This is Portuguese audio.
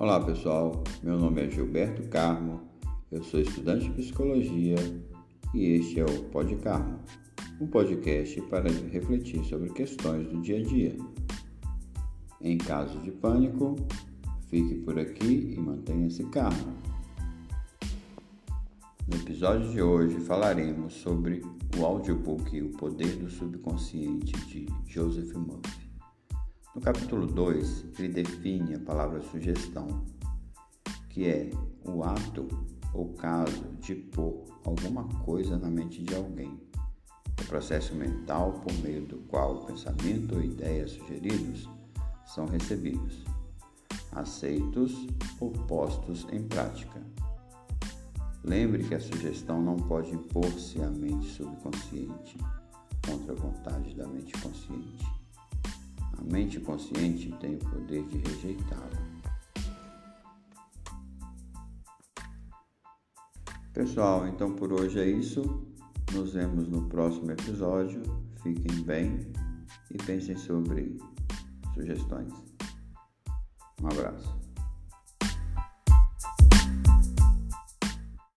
Olá pessoal, meu nome é Gilberto Carmo, eu sou estudante de psicologia e este é o Pod Carmo, um podcast para refletir sobre questões do dia a dia. Em caso de pânico, fique por aqui e mantenha-se calmo. No episódio de hoje falaremos sobre o audiobook O Poder do Subconsciente de Joseph Murphy. No capítulo 2, ele define a palavra sugestão, que é o ato ou caso de pôr alguma coisa na mente de alguém. O processo mental por meio do qual o pensamento ou ideias sugeridos são recebidos, aceitos ou postos em prática. Lembre que a sugestão não pode impor-se à mente subconsciente contra a vontade da mente consciente. A mente consciente tem o poder de rejeitá-la. Pessoal, então por hoje é isso. Nos vemos no próximo episódio. Fiquem bem e pensem sobre sugestões. Um abraço.